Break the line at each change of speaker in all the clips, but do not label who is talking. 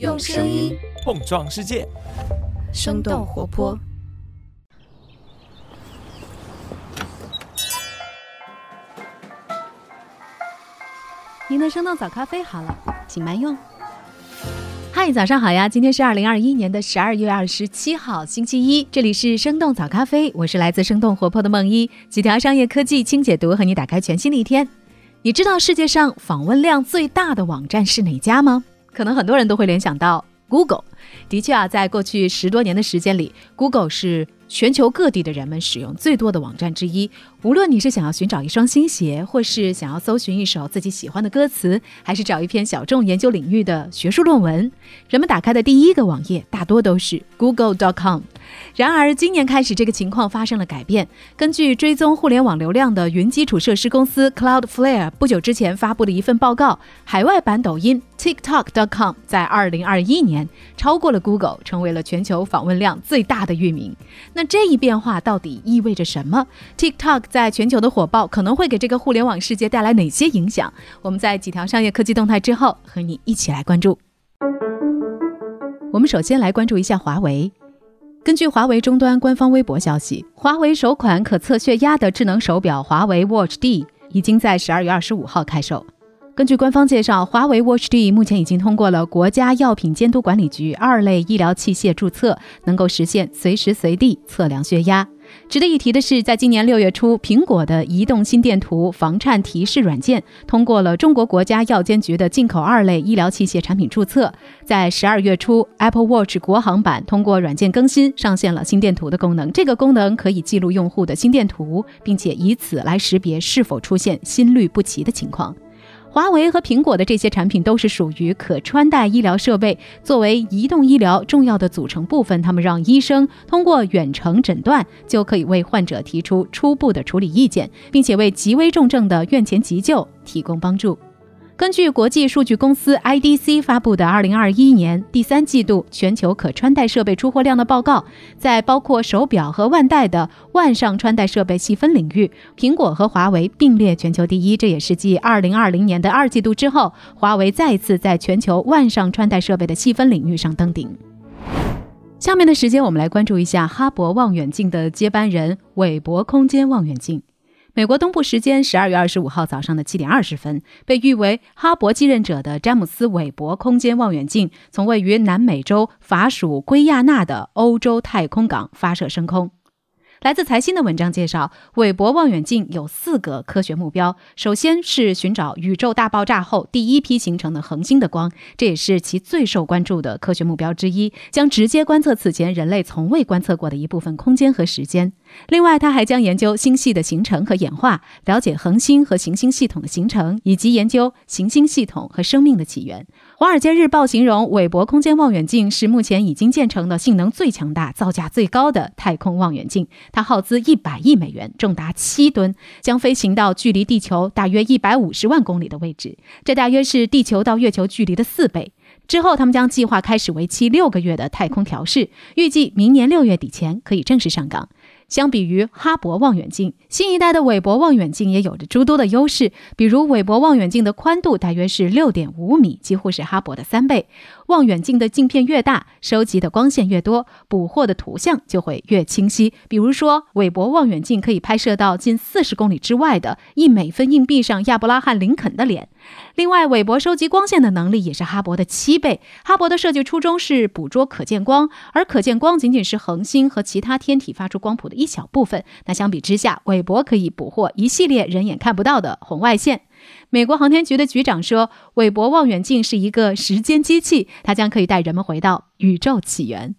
用声音
碰撞世界，
生动活泼。
您的生动早咖啡好了，请慢用。嗨，早上好呀！今天是二零二一年的十二月二十七号，星期一。这里是生动早咖啡，我是来自生动活泼的梦一，几条商业科技轻解读，和你打开全新的一天。你知道世界上访问量最大的网站是哪家吗？可能很多人都会联想到 Google。的确啊，在过去十多年的时间里，Google 是。全球各地的人们使用最多的网站之一。无论你是想要寻找一双新鞋，或是想要搜寻一首自己喜欢的歌词，还是找一篇小众研究领域的学术论文，人们打开的第一个网页大多都是 Google.com。然而，今年开始，这个情况发生了改变。根据追踪互联网流量的云基础设施公司 Cloudflare 不久之前发布的一份报告，海外版抖音 TikTok.com 在2021年超过了 Google，成为了全球访问量最大的域名。那这一变化到底意味着什么？TikTok 在全球的火爆可能会给这个互联网世界带来哪些影响？我们在几条商业科技动态之后，和你一起来关注。我们首先来关注一下华为。根据华为终端官方微博消息，华为首款可测血压的智能手表华为 Watch D 已经在十二月二十五号开售。根据官方介绍，华为 Watch D 目前已经通过了国家药品监督管理局二类医疗器械注册，能够实现随时随地测量血压。值得一提的是，在今年六月初，苹果的移动心电图防颤提示软件通过了中国国家药监局的进口二类医疗器械产品注册。在十二月初，Apple Watch 国行版通过软件更新，上线了心电图的功能。这个功能可以记录用户的心电图，并且以此来识别是否出现心律不齐的情况。华为和苹果的这些产品都是属于可穿戴医疗设备，作为移动医疗重要的组成部分，他们让医生通过远程诊断就可以为患者提出初步的处理意见，并且为极危重症的院前急救提供帮助。根据国际数据公司 IDC 发布的2021年第三季度全球可穿戴设备出货量的报告，在包括手表和腕带的腕上穿戴设备细分领域，苹果和华为并列全球第一。这也是继2020年的二季度之后，华为再次在全球腕上穿戴设备的细分领域上登顶。下面的时间，我们来关注一下哈勃望远镜的接班人——韦伯空间望远镜。美国东部时间十二月二十五号早上的七点二十分，被誉为哈勃继任者的詹姆斯·韦伯空间望远镜从位于南美洲法属圭亚那的欧洲太空港发射升空。来自财新的文章介绍，韦伯望远镜有四个科学目标。首先是寻找宇宙大爆炸后第一批形成的恒星的光，这也是其最受关注的科学目标之一，将直接观测此前人类从未观测过的一部分空间和时间。另外，他还将研究星系的形成和演化，了解恒星和行星系统的形成，以及研究行星系统和生命的起源。《华尔街日报》形容韦伯空间望远镜是目前已经建成的性能最强大、造价最高的太空望远镜。它耗资一百亿美元，重达七吨，将飞行到距离地球大约一百五十万公里的位置，这大约是地球到月球距离的四倍。之后，他们将计划开始为期六个月的太空调试，预计明年六月底前可以正式上岗。相比于哈勃望远镜，新一代的韦伯望远镜也有着诸多的优势。比如，韦伯望远镜的宽度大约是六点五米，几乎是哈勃的三倍。望远镜的镜片越大，收集的光线越多，捕获的图像就会越清晰。比如说，韦伯望远镜可以拍摄到近四十公里之外的一美分硬币上亚伯拉罕·林肯的脸。另外，韦伯收集光线的能力也是哈勃的七倍。哈勃的设计初衷是捕捉可见光，而可见光仅仅是恒星和其他天体发出光谱的一一小部分。那相比之下，韦伯可以捕获一系列人眼看不到的红外线。美国航天局的局长说，韦伯望远镜是一个时间机器，它将可以带人们回到宇宙起源。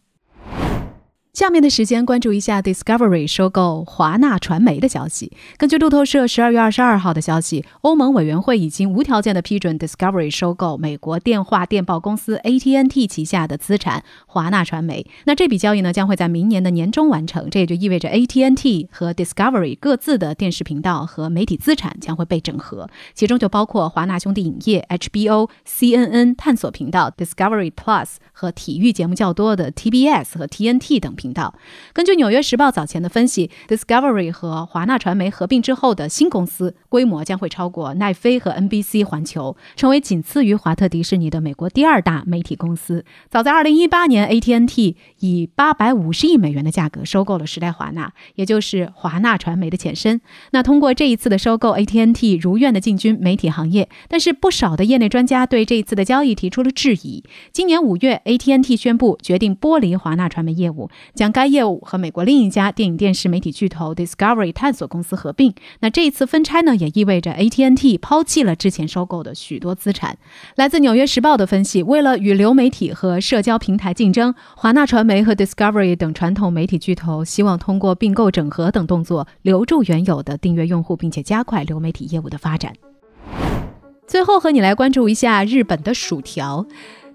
下面的时间关注一下 Discovery 收购华纳传媒的消息。根据路透社十二月二十二号的消息，欧盟委员会已经无条件的批准 Discovery 收购美国电话电报公司 ATNT 旗下的资产华纳传媒。那这笔交易呢，将会在明年的年中完成。这也就意味着 ATNT 和 Discovery 各自的电视频道和媒体资产将会被整合，其中就包括华纳兄弟影业、HBO、CNN 探索频道、Discovery Plus 和体育节目较多的 TBS 和 TNT 等。频道。根据《纽约时报》早前的分析，Discovery 和华纳传媒合并之后的新公司规模将会超过奈飞和 NBC 环球，成为仅次于华特迪士尼的美国第二大媒体公司。早在2018年，AT&T 以850亿美元的价格收购了时代华纳，也就是华纳传媒的前身。那通过这一次的收购，AT&T 如愿的进军媒体行业，但是不少的业内专家对这一次的交易提出了质疑。今年五月，AT&T 宣布决定剥离华纳传媒业务，将该业务和美国另一家电影电视媒体巨头 Discovery 探索公司合并。那这一次分拆呢，也意味着 AT&T 抛弃了之前收购的许多资产。来自《纽约时报》的分析，为了与流媒体和社交平台竞争，华纳传媒和 Discovery 等传统媒体巨头希望通过并购、整合等动作留住原有的订阅用户，并且加快流媒体业务的发展。最后和你来关注一下日本的薯条。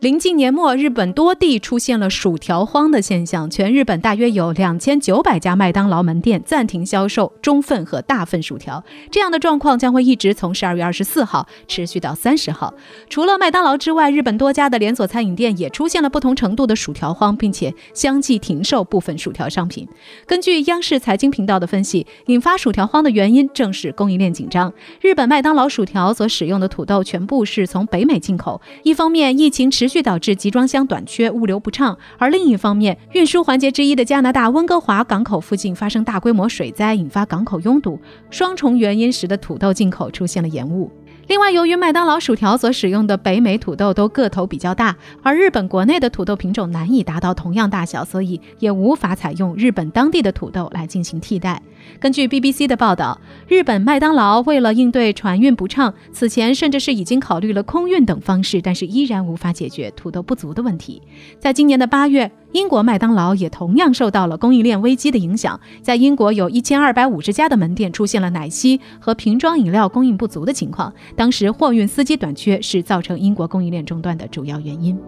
临近年末，日本多地出现了薯条荒的现象，全日本大约有两千九百家麦当劳门店暂停销售中份和大份薯条。这样的状况将会一直从十二月二十四号持续到三十号。除了麦当劳之外，日本多家的连锁餐饮店也出现了不同程度的薯条荒，并且相继停售部分薯条商品。根据央视财经频道的分析，引发薯条荒的原因正是供应链紧张。日本麦当劳薯条所使用的土豆全部是从北美进口，一方面疫情持续导致集装箱短缺，物流不畅；而另一方面，运输环节之一的加拿大温哥华港口附近发生大规模水灾，引发港口拥堵，双重原因使得土豆进口出现了延误。另外，由于麦当劳薯条所使用的北美土豆都个头比较大，而日本国内的土豆品种难以达到同样大小，所以也无法采用日本当地的土豆来进行替代。根据 BBC 的报道，日本麦当劳为了应对船运不畅，此前甚至是已经考虑了空运等方式，但是依然无法解决土豆不足的问题。在今年的八月。英国麦当劳也同样受到了供应链危机的影响，在英国有一千二百五十家的门店出现了奶昔和瓶装饮料供应不足的情况。当时货运司机短缺是造成英国供应链中断的主要原因。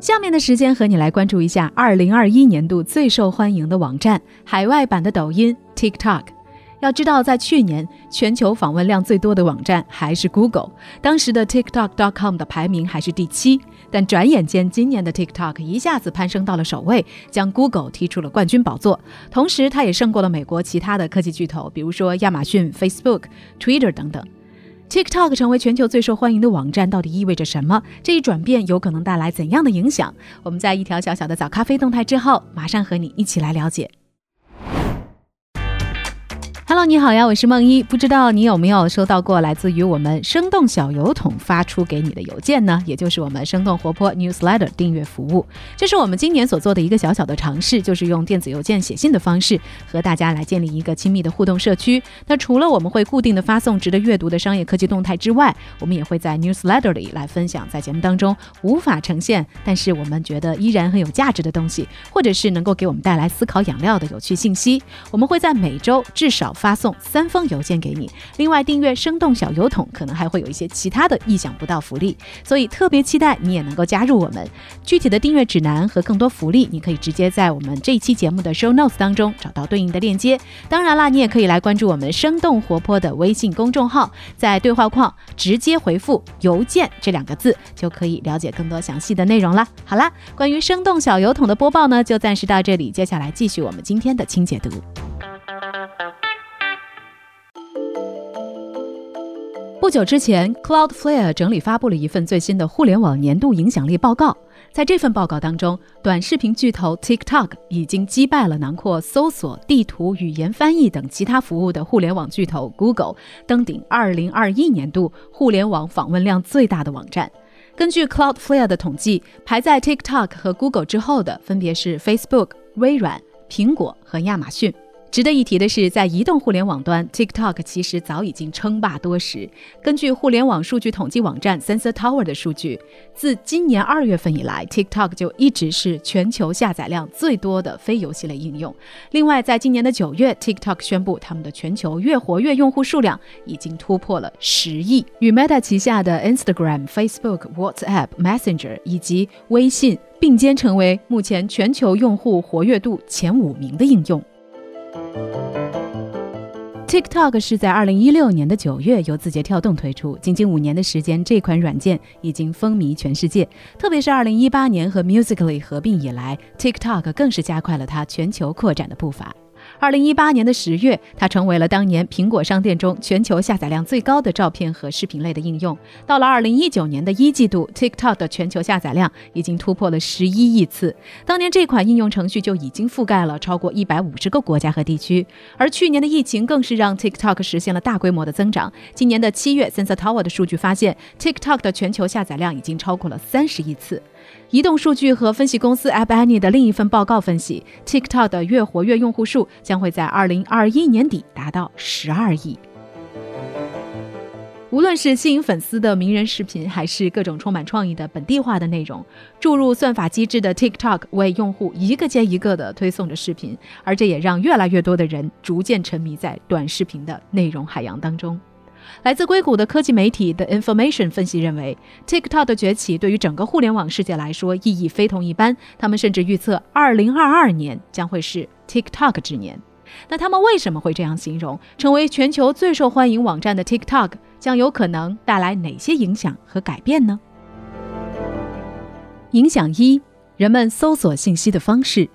下面的时间和你来关注一下二零二一年度最受欢迎的网站——海外版的抖音 TikTok。要知道，在去年全球访问量最多的网站还是 Google，当时的 TikTok.com 的排名还是第七。但转眼间，今年的 TikTok 一下子攀升到了首位，将 Google 踢出了冠军宝座。同时，它也胜过了美国其他的科技巨头，比如说亚马逊、Facebook、Twitter 等等。TikTok 成为全球最受欢迎的网站，到底意味着什么？这一转变有可能带来怎样的影响？我们在一条小小的早咖啡动态之后，马上和你一起来了解。Hello，你好呀，我是梦一。不知道你有没有收到过来自于我们生动小油桶发出给你的邮件呢？也就是我们生动活泼 Newsletter 订阅服务。这是我们今年所做的一个小小的尝试，就是用电子邮件写信的方式和大家来建立一个亲密的互动社区。那除了我们会固定的发送值得阅读的商业科技动态之外，我们也会在 Newsletter 里来分享在节目当中无法呈现，但是我们觉得依然很有价值的东西，或者是能够给我们带来思考养料的有趣信息。我们会在每周至少。发送三封邮件给你，另外订阅生动小油桶，可能还会有一些其他的意想不到福利，所以特别期待你也能够加入我们。具体的订阅指南和更多福利，你可以直接在我们这一期节目的 show notes 当中找到对应的链接。当然啦，你也可以来关注我们生动活泼的微信公众号，在对话框直接回复“邮件”这两个字，就可以了解更多详细的内容了。好啦，关于生动小油桶的播报呢，就暂时到这里，接下来继续我们今天的轻解读。不久之前，Cloudflare 整理发布了一份最新的互联网年度影响力报告。在这份报告当中，短视频巨头 TikTok 已经击败了囊括搜索、地图、语言翻译等其他服务的互联网巨头 Google，登顶2021年度互联网访问量最大的网站。根据 Cloudflare 的统计，排在 TikTok 和 Google 之后的分别是 Facebook、微软、苹果和亚马逊。值得一提的是，在移动互联网端，TikTok 其实早已经称霸多时。根据互联网数据统计网站 Sensor Tower 的数据，自今年二月份以来，TikTok 就一直是全球下载量最多的非游戏类应用。另外，在今年的九月，TikTok 宣布他们的全球月活跃用户数量已经突破了十亿，与 Meta 旗下的 Instagram、Facebook、WhatsApp、Messenger 以及微信并肩，成为目前全球用户活跃度前五名的应用。TikTok 是在二零一六年的九月由字节跳动推出，仅仅五年的时间，这款软件已经风靡全世界。特别是二零一八年和 Musically 合并以来，TikTok 更是加快了它全球扩展的步伐。二零一八年的十月，它成为了当年苹果商店中全球下载量最高的照片和视频类的应用。到了二零一九年的一季度，TikTok 的全球下载量已经突破了十一亿次。当年这款应用程序就已经覆盖了超过一百五十个国家和地区。而去年的疫情更是让 TikTok 实现了大规模的增长。今年的七月，Sensor Tower 的数据发现，TikTok 的全球下载量已经超过了三十亿次。移动数据和分析公司 App Annie 的另一份报告分析，TikTok 的月活跃用户数将会在2021年底达到12亿。无论是吸引粉丝的名人视频，还是各种充满创意的本地化的内容，注入算法机制的 TikTok 为用户一个接一个的推送着视频，而这也让越来越多的人逐渐沉迷在短视频的内容海洋当中。来自硅谷的科技媒体 The Information 分析认为，TikTok 的崛起对于整个互联网世界来说意义非同一般。他们甚至预测，2022年将会是 TikTok 之年。那他们为什么会这样形容？成为全球最受欢迎网站的 TikTok 将有可能带来哪些影响和改变呢？影响一：人们搜索信息的方式。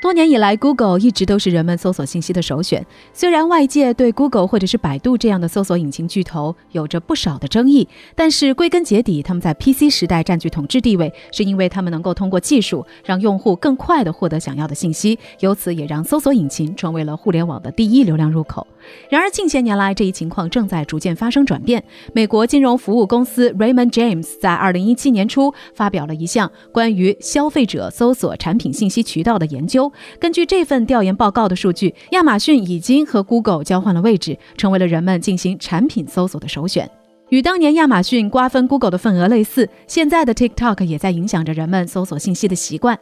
多年以来，Google 一直都是人们搜索信息的首选。虽然外界对 Google 或者是百度这样的搜索引擎巨头有着不少的争议，但是归根结底，他们在 PC 时代占据统治地位，是因为他们能够通过技术让用户更快地获得想要的信息，由此也让搜索引擎成为了互联网的第一流量入口。然而，近些年来，这一情况正在逐渐发生转变。美国金融服务公司 Raymond James 在2017年初发表了一项关于消费者搜索产品信息渠道的研究。根据这份调研报告的数据，亚马逊已经和 Google 交换了位置，成为了人们进行产品搜索的首选。与当年亚马逊瓜分 Google 的份额类似，现在的 TikTok 也在影响着人们搜索信息的习惯。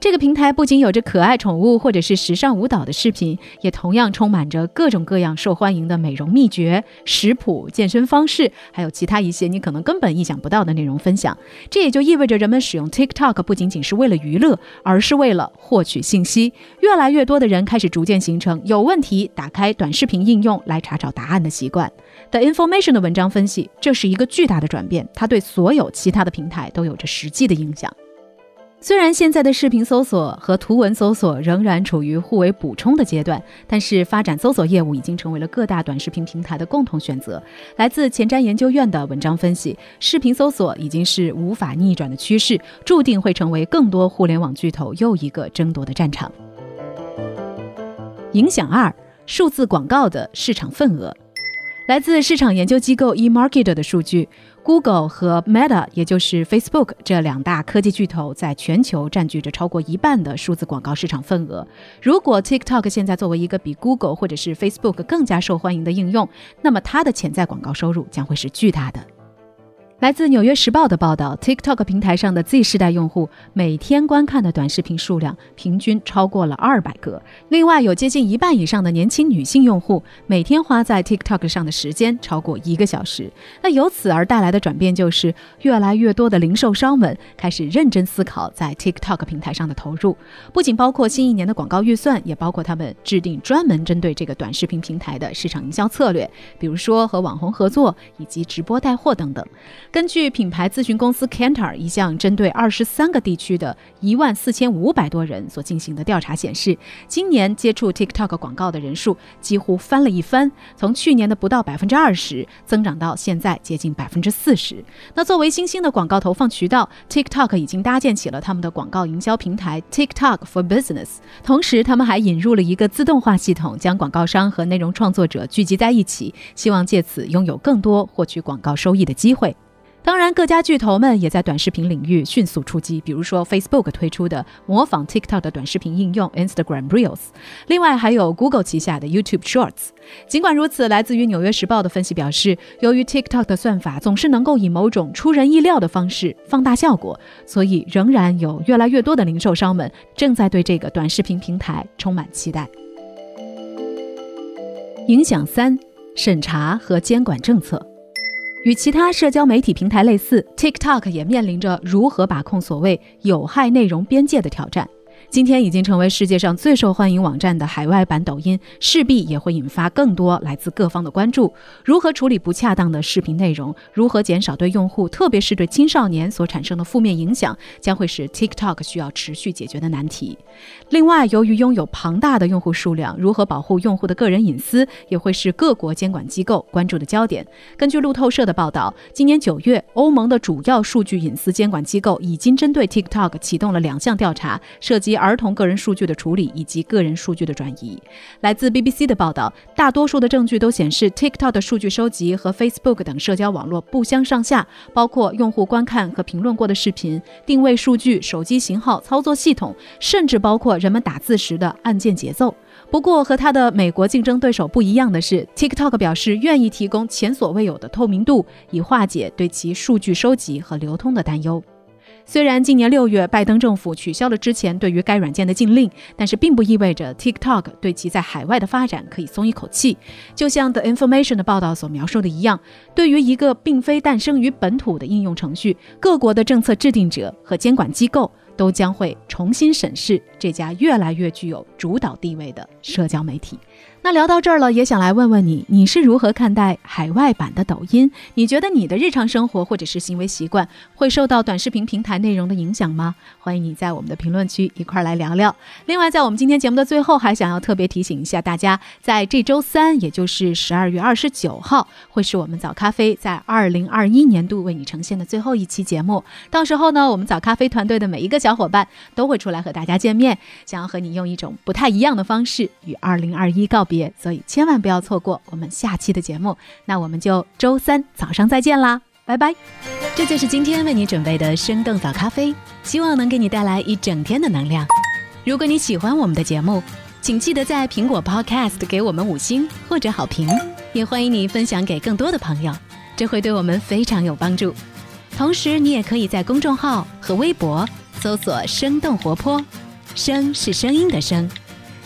这个平台不仅有着可爱宠物或者是时尚舞蹈的视频，也同样充满着各种各样受欢迎的美容秘诀、食谱、健身方式，还有其他一些你可能根本意想不到的内容分享。这也就意味着人们使用 TikTok 不仅仅是为了娱乐，而是为了获取信息。越来越多的人开始逐渐形成有问题打开短视频应用来查找答案的习惯。The Information 的文章分析，这是一个巨大的转变，它对所有其他的平台都有着实际的影响。虽然现在的视频搜索和图文搜索仍然处于互为补充的阶段，但是发展搜索业务已经成为了各大短视频平台的共同选择。来自前瞻研究院的文章分析，视频搜索已经是无法逆转的趋势，注定会成为更多互联网巨头又一个争夺的战场。影响二：数字广告的市场份额。来自市场研究机构 eMarketer 的数据。Google 和 Meta，也就是 Facebook 这两大科技巨头，在全球占据着超过一半的数字广告市场份额。如果 TikTok 现在作为一个比 Google 或者是 Facebook 更加受欢迎的应用，那么它的潜在广告收入将会是巨大的。来自《纽约时报》的报道，TikTok 平台上的 Z 世代用户每天观看的短视频数量平均超过了二百个。另外，有接近一半以上的年轻女性用户每天花在 TikTok 上的时间超过一个小时。那由此而带来的转变就是，越来越多的零售商们开始认真思考在 TikTok 平台上的投入，不仅包括新一年的广告预算，也包括他们制定专门针对这个短视频平台的市场营销策略，比如说和网红合作以及直播带货等等。根据品牌咨询公司 Kantar 一项针对二十三个地区的一万四千五百多人所进行的调查显示，今年接触 TikTok 广告的人数几乎翻了一番，从去年的不到百分之二十增长到现在接近百分之四十。那作为新兴的广告投放渠道，TikTok 已经搭建起了他们的广告营销平台 TikTok for Business，同时他们还引入了一个自动化系统，将广告商和内容创作者聚集在一起，希望借此拥有更多获取广告收益的机会。当然，各家巨头们也在短视频领域迅速出击，比如说 Facebook 推出的模仿 TikTok 的短视频应用 Instagram Reels，另外还有 Google 旗下的 YouTube Shorts。尽管如此，来自于《纽约时报》的分析表示，由于 TikTok 的算法总是能够以某种出人意料的方式放大效果，所以仍然有越来越多的零售商们正在对这个短视频平台充满期待。影响三：审查和监管政策。与其他社交媒体平台类似，TikTok 也面临着如何把控所谓有害内容边界的挑战。今天已经成为世界上最受欢迎网站的海外版抖音，势必也会引发更多来自各方的关注。如何处理不恰当的视频内容？如何减少对用户，特别是对青少年所产生的负面影响，将会是 TikTok 需要持续解决的难题。另外，由于拥有庞大的用户数量，如何保护用户的个人隐私，也会是各国监管机构关注的焦点。根据路透社的报道，今年九月，欧盟的主要数据隐私监管机构已经针对 TikTok 启动了两项调查，涉及。儿童个人数据的处理以及个人数据的转移。来自 BBC 的报道，大多数的证据都显示，TikTok 的数据收集和 Facebook 等社交网络不相上下，包括用户观看和评论过的视频、定位数据、手机型号、操作系统，甚至包括人们打字时的按键节奏。不过，和它的美国竞争对手不一样的是，TikTok 表示愿意提供前所未有的透明度，以化解对其数据收集和流通的担忧。虽然今年六月拜登政府取消了之前对于该软件的禁令，但是并不意味着 TikTok 对其在海外的发展可以松一口气。就像 The Information 的报道所描述的一样，对于一个并非诞生于本土的应用程序，各国的政策制定者和监管机构都将会重新审视这家越来越具有主导地位的社交媒体。那聊到这儿了，也想来问问你，你是如何看待海外版的抖音？你觉得你的日常生活或者是行为习惯会受到短视频平台内容的影响吗？欢迎你在我们的评论区一块儿来聊聊。另外，在我们今天节目的最后，还想要特别提醒一下大家，在这周三，也就是十二月二十九号，会是我们早咖啡在二零二一年度为你呈现的最后一期节目。到时候呢，我们早咖啡团队的每一个小伙伴都会出来和大家见面，想要和你用一种不太一样的方式与二零二一告别。所以千万不要错过我们下期的节目。那我们就周三早上再见啦，拜拜！这就是今天为你准备的生动早咖啡，希望能给你带来一整天的能量。如果你喜欢我们的节目，请记得在苹果 Podcast 给我们五星或者好评，也欢迎你分享给更多的朋友，这会对我们非常有帮助。同时，你也可以在公众号和微博搜索“生动活泼”，声是声音的声。